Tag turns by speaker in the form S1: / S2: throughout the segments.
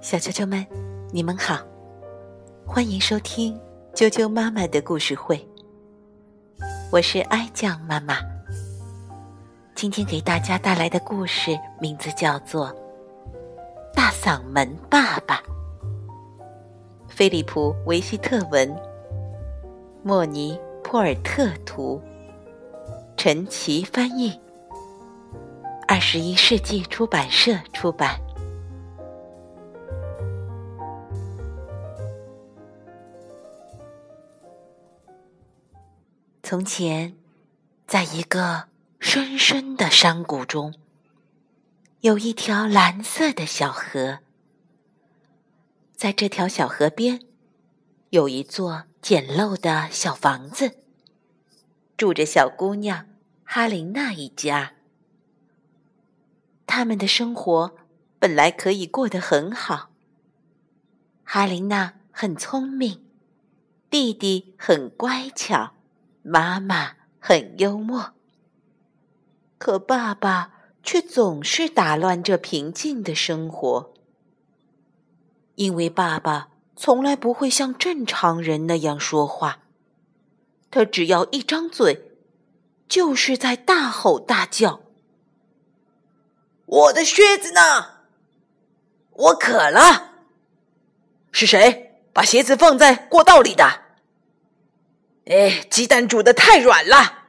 S1: 小啾啾们，你们好，欢迎收听啾啾妈妈的故事会。我是哀酱妈妈，今天给大家带来的故事名字叫做《大嗓门爸爸》。菲利普·维希特文，莫尼·普尔特图，陈奇翻译，二十一世纪出版社出版。从前，在一个深深的山谷中，有一条蓝色的小河。在这条小河边，有一座简陋的小房子，住着小姑娘哈琳娜一家。他们的生活本来可以过得很好。哈琳娜很聪明，弟弟很乖巧。妈妈很幽默，可爸爸却总是打乱这平静的生活。因为爸爸从来不会像正常人那样说话，他只要一张嘴，就是在大吼大叫。
S2: 我的靴子呢？我渴了。是谁把鞋子放在过道里的？哎，鸡蛋煮的太软了。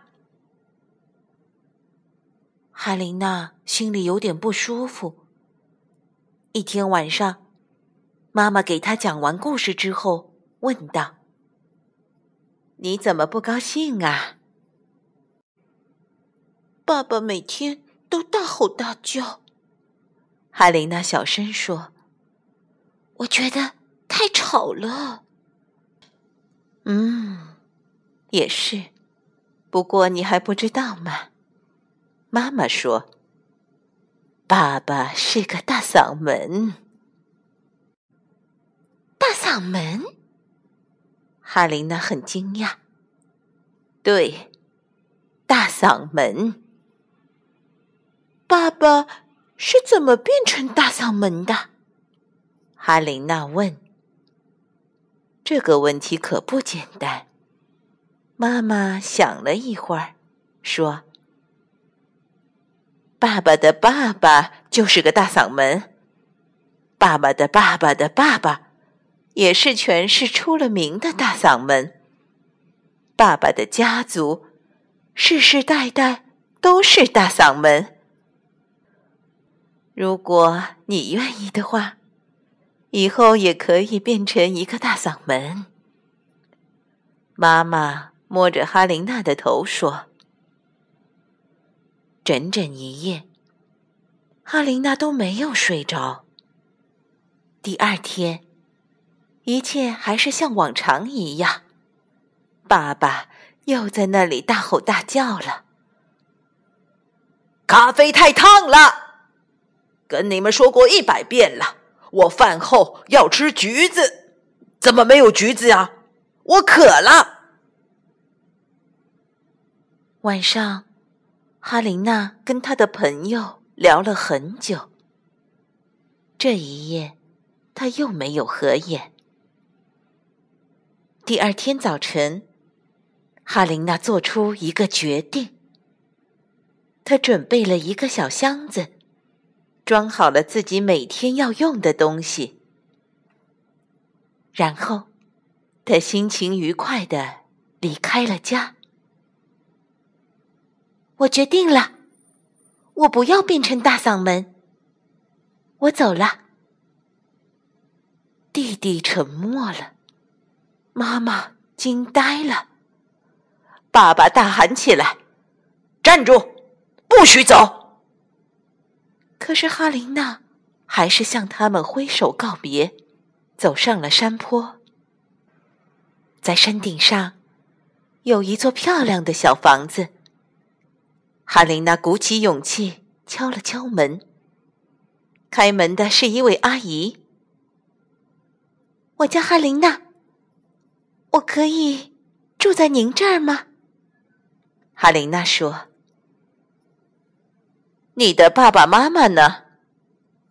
S1: 哈琳娜心里有点不舒服。一天晚上，妈妈给她讲完故事之后，问道：“你怎么不高兴啊？”爸爸每天都大吼大叫。哈琳娜小声说：“我觉得太吵了。”嗯。也是，不过你还不知道吗？妈妈说：“爸爸是个大嗓门。”大嗓门？哈琳娜很惊讶。对，大嗓门。爸爸是怎么变成大嗓门的？哈琳娜问。这个问题可不简单。妈妈想了一会儿，说：“爸爸的爸爸就是个大嗓门，爸爸的爸爸的爸爸也是全市出了名的大嗓门。爸爸的家族世世代代都是大嗓门。如果你愿意的话，以后也可以变成一个大嗓门。”妈妈。摸着哈琳娜的头说：“整整一夜，哈琳娜都没有睡着。第二天，一切还是像往常一样，爸爸又在那里大吼大叫了。
S2: 咖啡太烫了，跟你们说过一百遍了，我饭后要吃橘子，怎么没有橘子呀？我渴了。”
S1: 晚上，哈琳娜跟她的朋友聊了很久。这一夜，她又没有合眼。第二天早晨，哈琳娜做出一个决定。她准备了一个小箱子，装好了自己每天要用的东西。然后，她心情愉快的离开了家。我决定了，我不要变成大嗓门。我走了。弟弟沉默了，妈妈惊呆了，爸爸大喊起来：“
S2: 站住，不许走！”
S1: 可是哈琳娜还是向他们挥手告别，走上了山坡。在山顶上，有一座漂亮的小房子。哈琳娜鼓起勇气敲了敲门。开门的是一位阿姨。我叫哈琳娜，我可以住在您这儿吗？哈琳娜说。你的爸爸妈妈呢？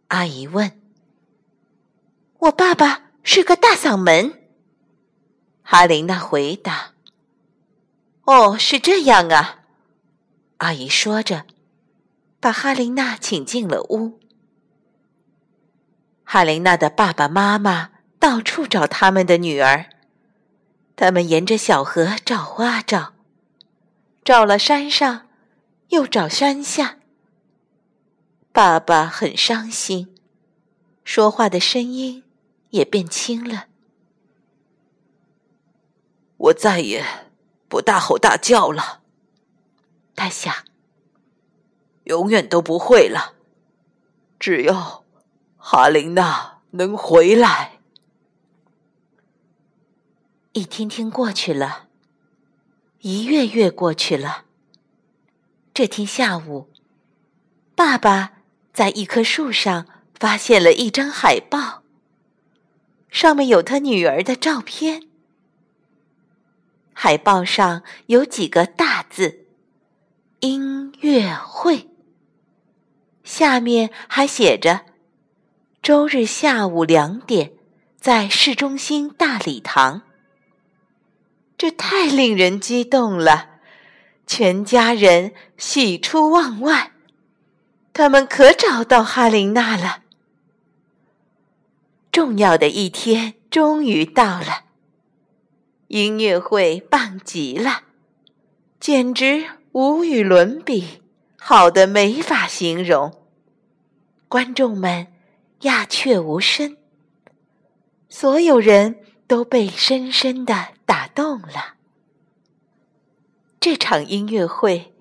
S1: 阿姨问。我爸爸是个大嗓门。哈琳娜回答：“哦，是这样啊。”阿姨说着，把哈琳娜请进了屋。哈琳娜的爸爸妈妈到处找他们的女儿，他们沿着小河找啊找，找了山上，又找山下。爸爸很伤心，说话的声音也变轻了。
S2: 我再也不大吼大叫了，
S1: 他想，
S2: 永远都不会了，只要。哈琳娜能回来。
S1: 一天天过去了，一月月过去了。这天下午，爸爸在一棵树上发现了一张海报，上面有他女儿的照片。海报上有几个大字：“音乐会”，下面还写着。周日下午两点，在市中心大礼堂。这太令人激动了，全家人喜出望外，他们可找到哈琳娜了。重要的一天终于到了，音乐会棒极了，简直无与伦比，好的没法形容。观众们。鸦雀无声，所有人都被深深的打动了。这场音乐会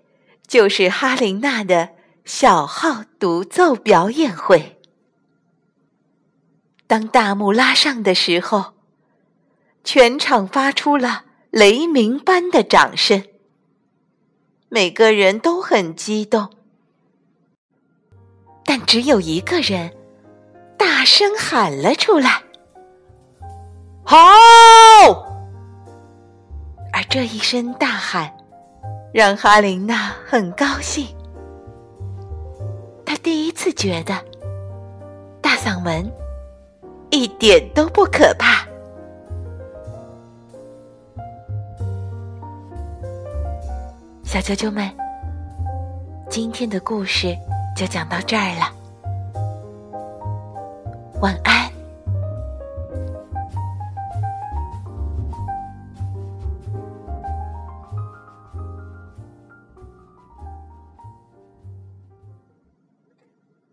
S1: 就是哈琳娜的小号独奏表演会。当大幕拉上的时候，全场发出了雷鸣般的掌声，每个人都很激动，但只有一个人。大声喊了出来：“
S2: 好！”
S1: 而这一声大喊，让哈琳娜很高兴。她第一次觉得，大嗓门一点都不可怕。小啾啾们，今天的故事就讲到这儿了。晚安。